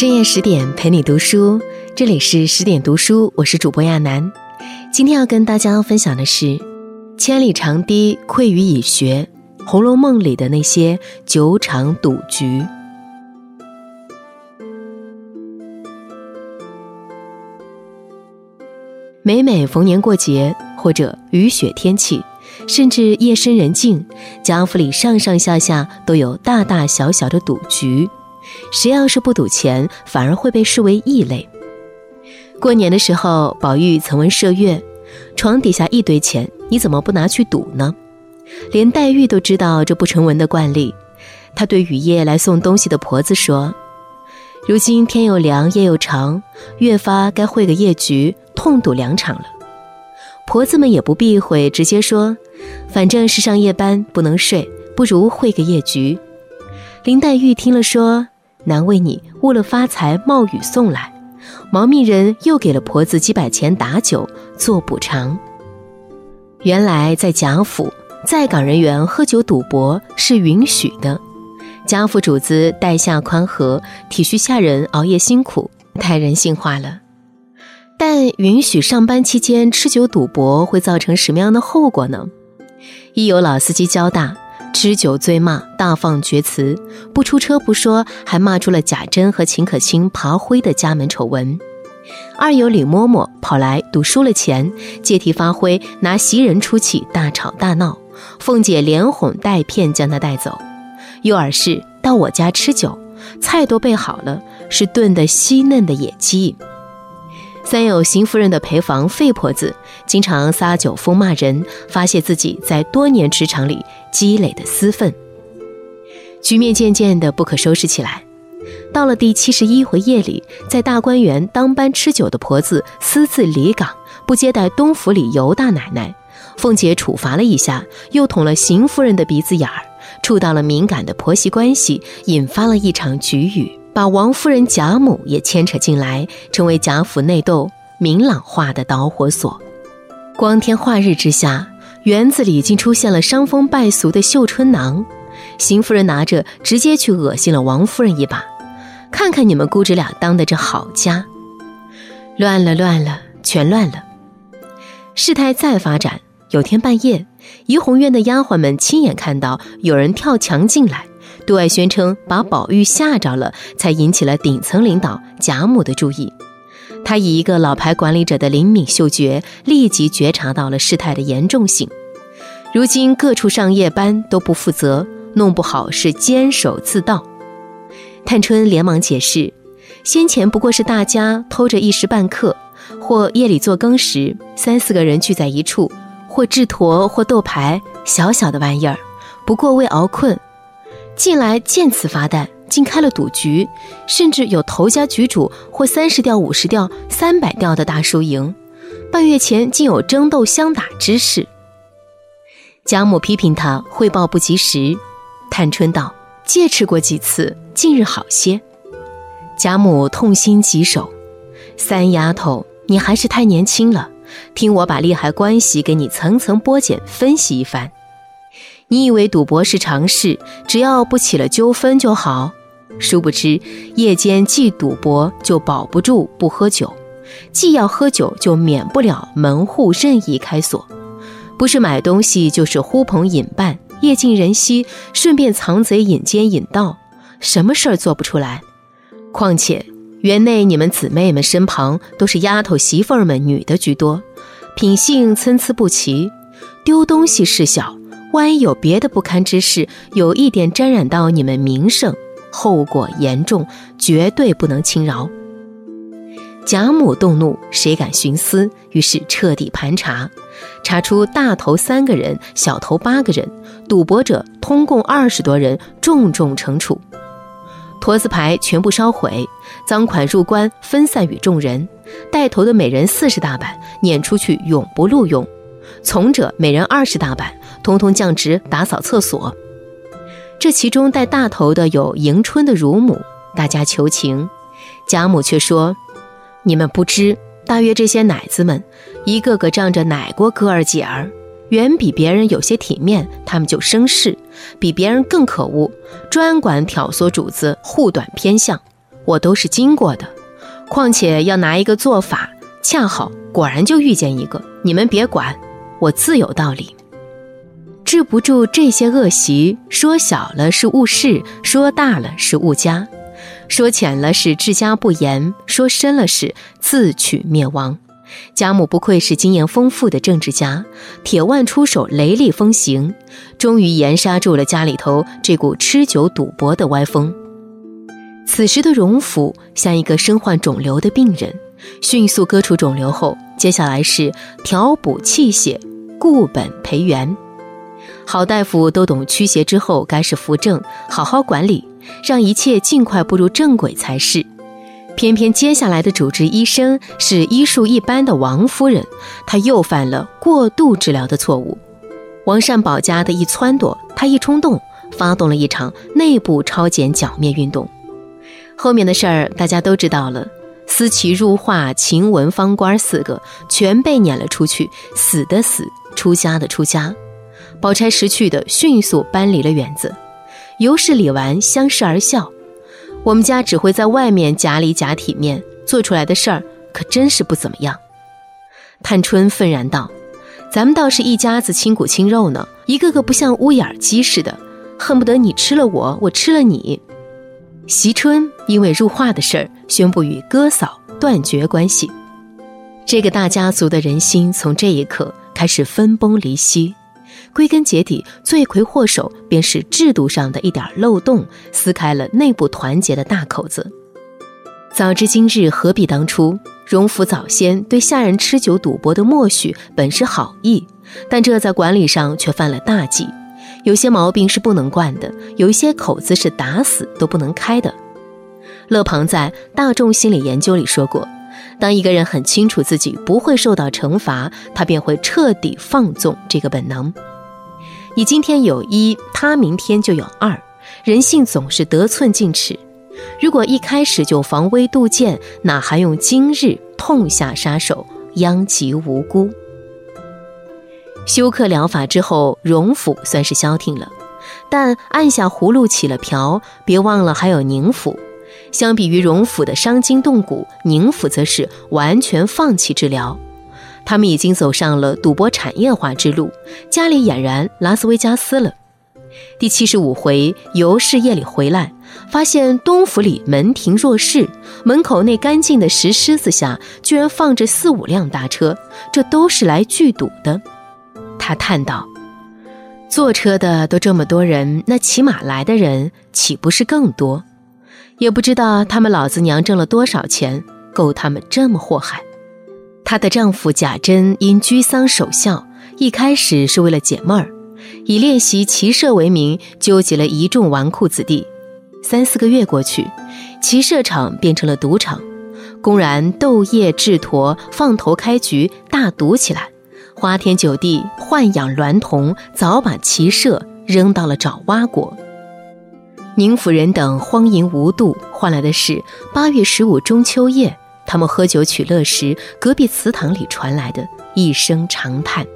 深夜十点陪你读书，这里是十点读书，我是主播亚楠。今天要跟大家分享的是“千里长堤溃于蚁穴”，《红楼梦》里的那些酒场赌局。每每逢年过节，或者雨雪天气，甚至夜深人静，贾府里上上下下都有大大小小的赌局。谁要是不赌钱，反而会被视为异类。过年的时候，宝玉曾问麝月：“床底下一堆钱，你怎么不拿去赌呢？”连黛玉都知道这不成文的惯例，她对雨夜来送东西的婆子说：“如今天又凉，夜又长，越发该会个夜局，痛赌两场了。”婆子们也不避讳，直接说：“反正是上夜班，不能睡，不如会个夜局。”林黛玉听了说：“难为你误了发财，冒雨送来。”毛命人又给了婆子几百钱打酒做补偿。原来在贾府，在岗人员喝酒赌博是允许的。贾府主子待下宽和，体恤下人熬夜辛苦，太人性化了。但允许上班期间吃酒赌博会造成什么样的后果呢？一有老司机交大。吃酒醉骂，大放厥词，不出车不说，还骂出了贾珍和秦可卿爬灰的家门丑闻。二有李嬷嬷跑来赌输了钱，借题发挥，拿袭人出气，大吵大闹。凤姐连哄带骗将他带走。又而是到我家吃酒，菜都备好了，是炖的稀嫩的野鸡。三有邢夫人的陪房费婆子，经常撒酒疯骂人，发泄自己在多年职场里积累的私愤。局面渐渐的不可收拾起来。到了第七十一回夜里，在大观园当班吃酒的婆子私自离岗，不接待东府里尤大奶奶，凤姐处罚了一下，又捅了邢夫人的鼻子眼儿，触到了敏感的婆媳关系，引发了一场局语。把王夫人贾母也牵扯进来，成为贾府内斗明朗化的导火索。光天化日之下，园子里竟出现了伤风败俗的绣春囊，邢夫人拿着直接去恶心了王夫人一把。看看你们姑侄俩当的这好家，乱了乱了，全乱了。事态再发展，有天半夜，怡红院的丫鬟们亲眼看到有人跳墙进来。对外宣称把宝玉吓着了，才引起了顶层领导贾母的注意。他以一个老牌管理者的灵敏嗅觉，立即觉察到了事态的严重性。如今各处上夜班都不负责，弄不好是监守自盗。探春连忙解释，先前不过是大家偷着一时半刻，或夜里做更时，三四个人聚在一处，或制坨，或斗牌，小小的玩意儿，不过为熬困。近来见此发呆，竟开了赌局，甚至有头家局主或三十吊、五十吊、三百吊的大输赢。半月前竟有争斗相打之事。贾母批评他汇报不及时。探春道：“戒吃过几次，近日好些。”贾母痛心疾首：“三丫头，你还是太年轻了，听我把利害关系给你层层剥茧分析一番。”你以为赌博是常事，只要不起了纠纷就好。殊不知，夜间既赌博就保不住不喝酒，既要喝酒就免不了门户任意开锁，不是买东西就是呼朋引伴，夜尽人稀，顺便藏贼引奸引盗，什么事儿做不出来？况且园内你们姊妹们身旁都是丫头媳妇儿们，女的居多，品性参差不齐，丢东西事小。万一有别的不堪之事，有一点沾染到你们名声，后果严重，绝对不能轻饶。贾母动怒，谁敢徇私？于是彻底盘查，查出大头三个人，小头八个人，赌博者通共二十多人，重重惩处。驼子牌全部烧毁，赃款入关，分散与众人。带头的每人四十大板，撵出去，永不录用。从者每人二十大板。通通降职打扫厕所，这其中带大头的有迎春的乳母，大家求情，贾母却说：“你们不知，大约这些奶子们，一个个仗着奶过哥儿姐儿，远比别人有些体面，他们就生事，比别人更可恶，专管挑唆主子护短偏向，我都是经过的。况且要拿一个做法，恰好果然就遇见一个，你们别管，我自有道理。治不住这些恶习，说小了是误事，说大了是误家，说浅了是治家不严，说深了是自取灭亡。贾母不愧是经验丰富的政治家，铁腕出手，雷厉风行，终于严杀住了家里头这股吃酒赌博的歪风。此时的荣府像一个身患肿瘤的病人，迅速割除肿瘤后，接下来是调补气血、固本培元。好大夫都懂驱邪之后该是扶正，好好管理，让一切尽快步入正轨才是。偏偏接下来的主治医生是医术一般的王夫人，她又犯了过度治疗的错误。王善保家的一撺掇，她一冲动，发动了一场内部抄检剿灭运动。后面的事儿大家都知道了，思齐入画、晴雯方官四个全被撵了出去，死的死，出家的出家。宝钗识趣的迅速搬离了园子，尤氏、李纨相视而笑。我们家只会在外面假里假体面，做出来的事儿可真是不怎么样。探春愤然道：“咱们倒是一家子亲骨亲肉呢，一个个不像乌眼鸡似的，恨不得你吃了我，我吃了你。”惜春因为入画的事儿，宣布与哥嫂断绝关系。这个大家族的人心从这一刻开始分崩离析。归根结底，罪魁祸首便是制度上的一点漏洞，撕开了内部团结的大口子。早知今日，何必当初？荣府早先对下人吃酒赌博的默许，本是好意，但这在管理上却犯了大忌。有些毛病是不能惯的，有一些口子是打死都不能开的。勒庞在《大众心理研究》里说过，当一个人很清楚自己不会受到惩罚，他便会彻底放纵这个本能。你今天有一，他明天就有二。人性总是得寸进尺，如果一开始就防微杜渐，哪还用今日痛下杀手，殃及无辜？休克疗法之后，荣府算是消停了，但按下葫芦起了瓢。别忘了还有宁府。相比于荣府的伤筋动骨，宁府则是完全放弃治疗。他们已经走上了赌博产业化之路，家里俨然拉斯维加斯了。第七十五回，尤氏夜里回来，发现东府里门庭若市，门口那干净的石狮子下，居然放着四五辆大车，这都是来聚赌的。他叹道：“坐车的都这么多人，那骑马来的人岂不是更多？也不知道他们老子娘挣了多少钱，够他们这么祸害。”她的丈夫贾珍因居丧守孝，一开始是为了解闷儿，以练习骑射为名，纠集了一众纨绔子弟。三四个月过去，骑射场变成了赌场，公然斗夜制陀，放头开局，大赌起来。花天酒地，豢养娈童，早把骑射扔到了爪哇国。宁府人等荒淫无度，换来的是八月十五中秋夜，他们喝酒取乐时，隔壁祠堂里传来的一声长叹。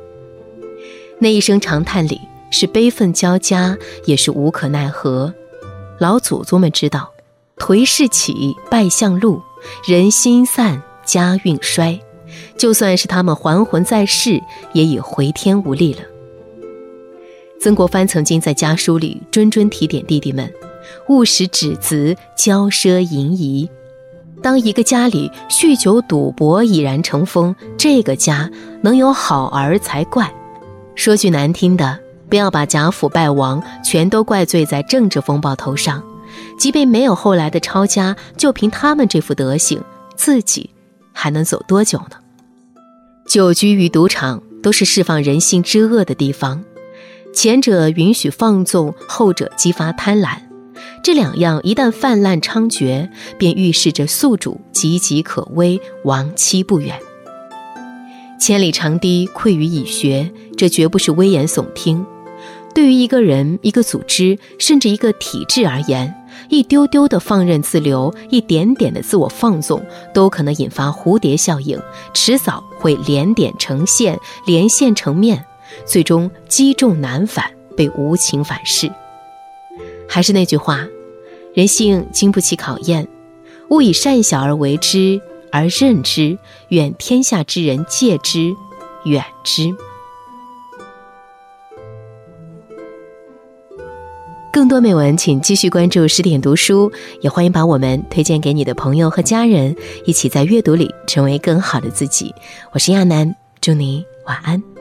那一声长叹里是悲愤交加，也是无可奈何。老祖宗们知道，颓势起，败相露，人心散，家运衰。就算是他们还魂在世，也已回天无力了。曾国藩曾经在家书里谆谆提点弟弟们，勿使子侄骄奢淫逸。当一个家里酗酒赌博已然成风，这个家能有好儿才怪。说句难听的，不要把贾府败亡全都怪罪在政治风暴头上。即便没有后来的抄家，就凭他们这副德行，自己还能走多久呢？酒局与赌场都是释放人性之恶的地方，前者允许放纵，后者激发贪婪。这两样一旦泛滥猖獗，便预示着宿主岌岌可危，亡期不远。千里长堤溃于蚁穴，这绝不是危言耸听。对于一个人、一个组织，甚至一个体制而言，一丢丢的放任自流，一点点的自我放纵，都可能引发蝴蝶效应，迟早会连点成线，连线成面，最终积重难返，被无情反噬。还是那句话，人性经不起考验，勿以善小而为之，而任之。愿天下之人戒之，远之。更多美文，请继续关注十点读书，也欢迎把我们推荐给你的朋友和家人，一起在阅读里成为更好的自己。我是亚楠，祝你晚安。